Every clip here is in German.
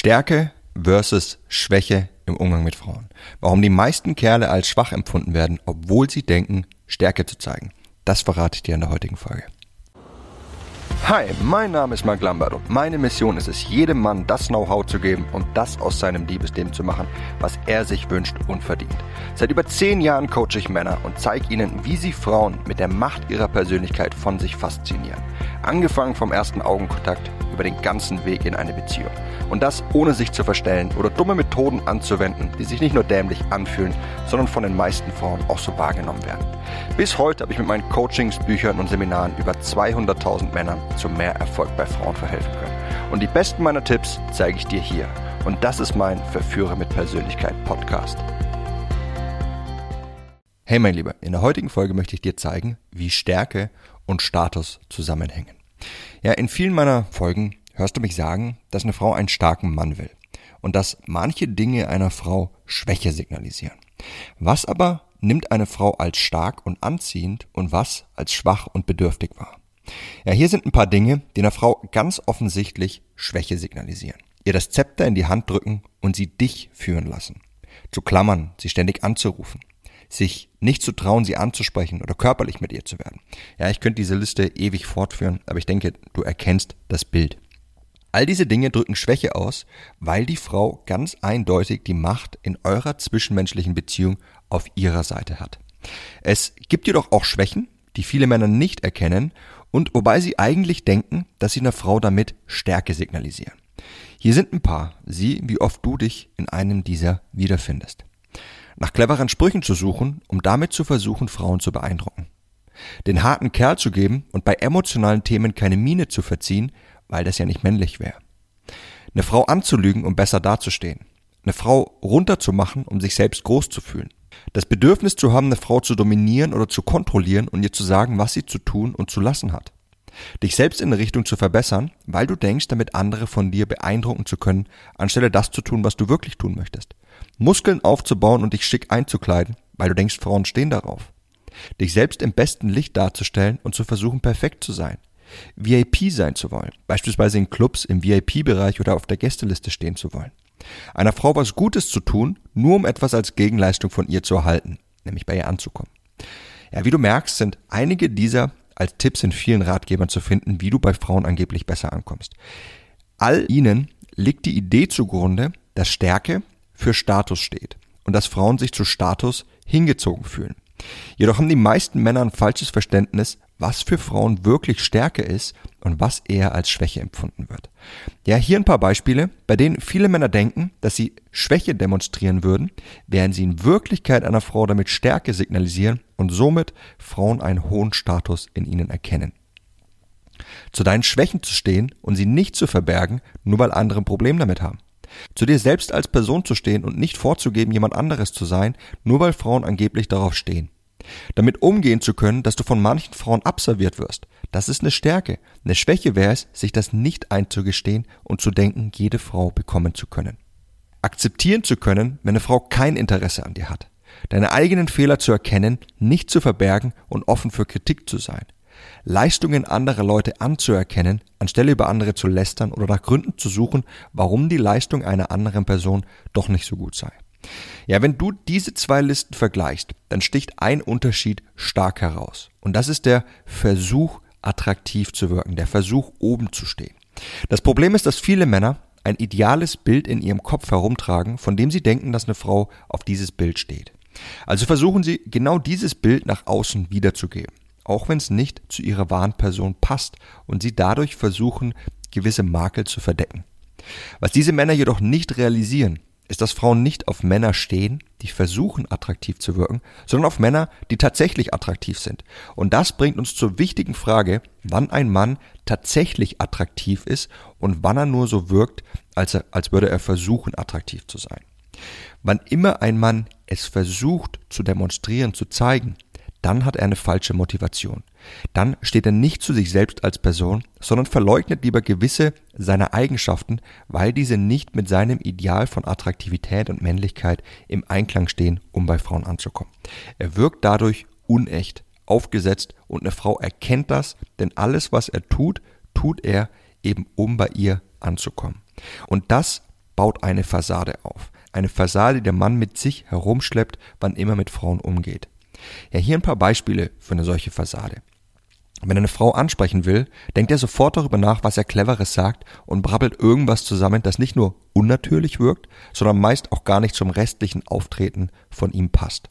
Stärke versus Schwäche im Umgang mit Frauen. Warum die meisten Kerle als schwach empfunden werden, obwohl sie denken, Stärke zu zeigen. Das verrate ich dir in der heutigen Folge. Hi, mein Name ist Mark Lambert und meine Mission ist es, jedem Mann das Know-how zu geben und das aus seinem Liebesleben zu machen, was er sich wünscht und verdient. Seit über zehn Jahren coache ich Männer und zeige ihnen, wie sie Frauen mit der Macht ihrer Persönlichkeit von sich faszinieren. Angefangen vom ersten Augenkontakt über den ganzen Weg in eine Beziehung. Und das ohne sich zu verstellen oder dumme Methoden anzuwenden, die sich nicht nur dämlich anfühlen, sondern von den meisten Frauen auch so wahrgenommen werden. Bis heute habe ich mit meinen Coachings, Büchern und Seminaren über 200.000 Männern zu mehr Erfolg bei Frauen verhelfen können. Und die besten meiner Tipps zeige ich dir hier. Und das ist mein Verführer mit Persönlichkeit Podcast. Hey mein Lieber, in der heutigen Folge möchte ich dir zeigen, wie Stärke und Status zusammenhängen. Ja, in vielen meiner Folgen hörst du mich sagen, dass eine Frau einen starken Mann will und dass manche Dinge einer Frau Schwäche signalisieren. Was aber nimmt eine Frau als stark und anziehend und was als schwach und bedürftig wahr? Ja, hier sind ein paar Dinge, die einer Frau ganz offensichtlich Schwäche signalisieren. Ihr das Zepter in die Hand drücken und sie dich führen lassen. Zu klammern, sie ständig anzurufen. Sich nicht zu trauen, sie anzusprechen oder körperlich mit ihr zu werden. Ja, ich könnte diese Liste ewig fortführen, aber ich denke, du erkennst das Bild. All diese Dinge drücken Schwäche aus, weil die Frau ganz eindeutig die Macht in eurer zwischenmenschlichen Beziehung auf ihrer Seite hat. Es gibt jedoch auch Schwächen, die viele Männer nicht erkennen und wobei sie eigentlich denken, dass sie einer Frau damit Stärke signalisieren. Hier sind ein paar, sieh, wie oft du dich in einem dieser wiederfindest. Nach cleveren Sprüchen zu suchen, um damit zu versuchen, Frauen zu beeindrucken. Den harten Kerl zu geben und bei emotionalen Themen keine Miene zu verziehen, weil das ja nicht männlich wäre. Eine Frau anzulügen, um besser dazustehen. Eine Frau runterzumachen, um sich selbst groß zu fühlen. Das Bedürfnis zu haben, eine Frau zu dominieren oder zu kontrollieren und ihr zu sagen, was sie zu tun und zu lassen hat. Dich selbst in eine Richtung zu verbessern, weil du denkst, damit andere von dir beeindrucken zu können, anstelle das zu tun, was du wirklich tun möchtest. Muskeln aufzubauen und dich schick einzukleiden, weil du denkst, Frauen stehen darauf. Dich selbst im besten Licht darzustellen und zu versuchen, perfekt zu sein. VIP sein zu wollen, beispielsweise in Clubs im VIP-Bereich oder auf der Gästeliste stehen zu wollen. Einer Frau was Gutes zu tun, nur um etwas als Gegenleistung von ihr zu erhalten, nämlich bei ihr anzukommen. Ja, wie du merkst, sind einige dieser als Tipps in vielen Ratgebern zu finden, wie du bei Frauen angeblich besser ankommst. All ihnen liegt die Idee zugrunde, dass Stärke für Status steht und dass Frauen sich zu Status hingezogen fühlen. Jedoch haben die meisten Männer ein falsches Verständnis, was für Frauen wirklich Stärke ist und was eher als Schwäche empfunden wird. Ja, hier ein paar Beispiele, bei denen viele Männer denken, dass sie Schwäche demonstrieren würden, während sie in Wirklichkeit einer Frau damit Stärke signalisieren und somit Frauen einen hohen Status in ihnen erkennen. Zu deinen Schwächen zu stehen und sie nicht zu verbergen, nur weil andere ein Problem damit haben. Zu dir selbst als Person zu stehen und nicht vorzugeben, jemand anderes zu sein, nur weil Frauen angeblich darauf stehen. Damit umgehen zu können, dass du von manchen Frauen abserviert wirst. Das ist eine Stärke. Eine Schwäche wäre es, sich das nicht einzugestehen und zu denken, jede Frau bekommen zu können. Akzeptieren zu können, wenn eine Frau kein Interesse an dir hat. Deine eigenen Fehler zu erkennen, nicht zu verbergen und offen für Kritik zu sein. Leistungen anderer Leute anzuerkennen, anstelle über andere zu lästern oder nach Gründen zu suchen, warum die Leistung einer anderen Person doch nicht so gut sei. Ja, wenn du diese zwei Listen vergleichst, dann sticht ein Unterschied stark heraus. Und das ist der Versuch, attraktiv zu wirken, der Versuch, oben zu stehen. Das Problem ist, dass viele Männer ein ideales Bild in ihrem Kopf herumtragen, von dem sie denken, dass eine Frau auf dieses Bild steht. Also versuchen sie genau dieses Bild nach außen wiederzugeben, auch wenn es nicht zu ihrer wahren Person passt und sie dadurch versuchen, gewisse Makel zu verdecken. Was diese Männer jedoch nicht realisieren, ist, dass Frauen nicht auf Männer stehen, die versuchen attraktiv zu wirken, sondern auf Männer, die tatsächlich attraktiv sind. Und das bringt uns zur wichtigen Frage, wann ein Mann tatsächlich attraktiv ist und wann er nur so wirkt, als, er, als würde er versuchen attraktiv zu sein. Wann immer ein Mann es versucht zu demonstrieren, zu zeigen, dann hat er eine falsche Motivation. Dann steht er nicht zu sich selbst als Person, sondern verleugnet lieber gewisse seiner Eigenschaften, weil diese nicht mit seinem Ideal von Attraktivität und Männlichkeit im Einklang stehen, um bei Frauen anzukommen. Er wirkt dadurch unecht, aufgesetzt und eine Frau erkennt das, denn alles, was er tut, tut er eben, um bei ihr anzukommen. Und das baut eine Fassade auf. Eine Fassade, die der Mann mit sich herumschleppt, wann immer mit Frauen umgeht. Ja, hier ein paar Beispiele für eine solche Fassade. Wenn eine Frau ansprechen will, denkt er sofort darüber nach, was er Cleveres sagt und brabbelt irgendwas zusammen, das nicht nur unnatürlich wirkt, sondern meist auch gar nicht zum restlichen Auftreten von ihm passt.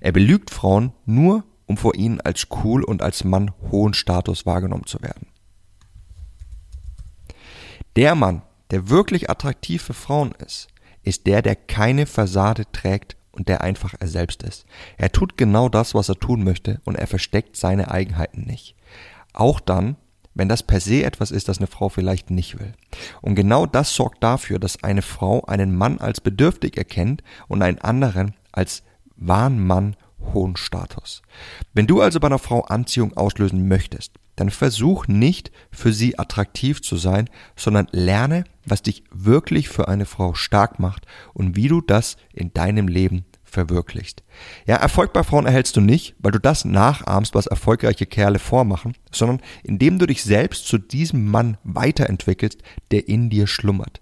Er belügt Frauen nur, um vor ihnen als cool und als Mann hohen Status wahrgenommen zu werden. Der Mann, der wirklich attraktiv für Frauen ist, ist der, der keine Fassade trägt und der einfach er selbst ist. Er tut genau das, was er tun möchte und er versteckt seine Eigenheiten nicht. Auch dann, wenn das per se etwas ist, das eine Frau vielleicht nicht will. Und genau das sorgt dafür, dass eine Frau einen Mann als bedürftig erkennt und einen anderen als wahren Mann hohen Status. Wenn du also bei einer Frau Anziehung auslösen möchtest, dann versuch nicht für sie attraktiv zu sein, sondern lerne, was dich wirklich für eine Frau stark macht und wie du das in deinem Leben verwirklichst. Ja, Erfolg bei Frauen erhältst du nicht, weil du das nachahmst, was erfolgreiche Kerle vormachen, sondern indem du dich selbst zu diesem Mann weiterentwickelst, der in dir schlummert.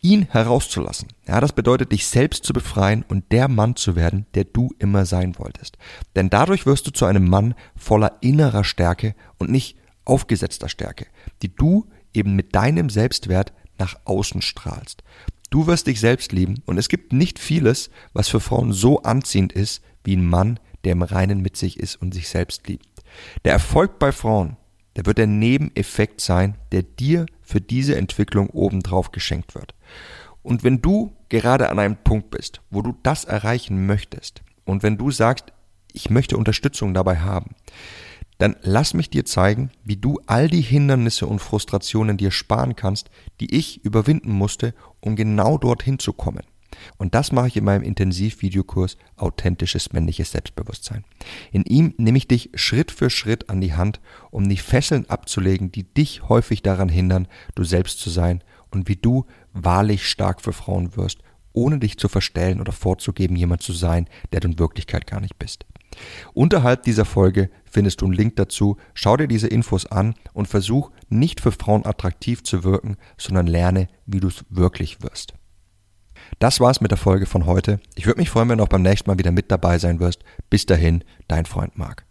Ihn herauszulassen, ja, das bedeutet dich selbst zu befreien und der Mann zu werden, der du immer sein wolltest. Denn dadurch wirst du zu einem Mann voller innerer Stärke und nicht aufgesetzter Stärke, die du eben mit deinem Selbstwert nach außen strahlst. Du wirst dich selbst lieben und es gibt nicht vieles, was für Frauen so anziehend ist, wie ein Mann, der im Reinen mit sich ist und sich selbst liebt. Der Erfolg bei Frauen, der wird der Nebeneffekt sein, der dir für diese Entwicklung obendrauf geschenkt wird. Und wenn du gerade an einem Punkt bist, wo du das erreichen möchtest, und wenn du sagst, ich möchte Unterstützung dabei haben, dann lass mich dir zeigen, wie du all die Hindernisse und Frustrationen dir sparen kannst, die ich überwinden musste, um genau dorthin zu kommen. Und das mache ich in meinem Intensivvideokurs Authentisches männliches Selbstbewusstsein. In ihm nehme ich dich Schritt für Schritt an die Hand, um die Fesseln abzulegen, die dich häufig daran hindern, du selbst zu sein und wie du wahrlich stark für Frauen wirst, ohne dich zu verstellen oder vorzugeben, jemand zu sein, der du in Wirklichkeit gar nicht bist. Unterhalb dieser Folge findest du einen Link dazu. Schau dir diese Infos an und versuch nicht für Frauen attraktiv zu wirken, sondern lerne, wie du es wirklich wirst. Das war's mit der Folge von heute. Ich würde mich freuen, wenn du auch beim nächsten Mal wieder mit dabei sein wirst. Bis dahin, dein Freund Marc.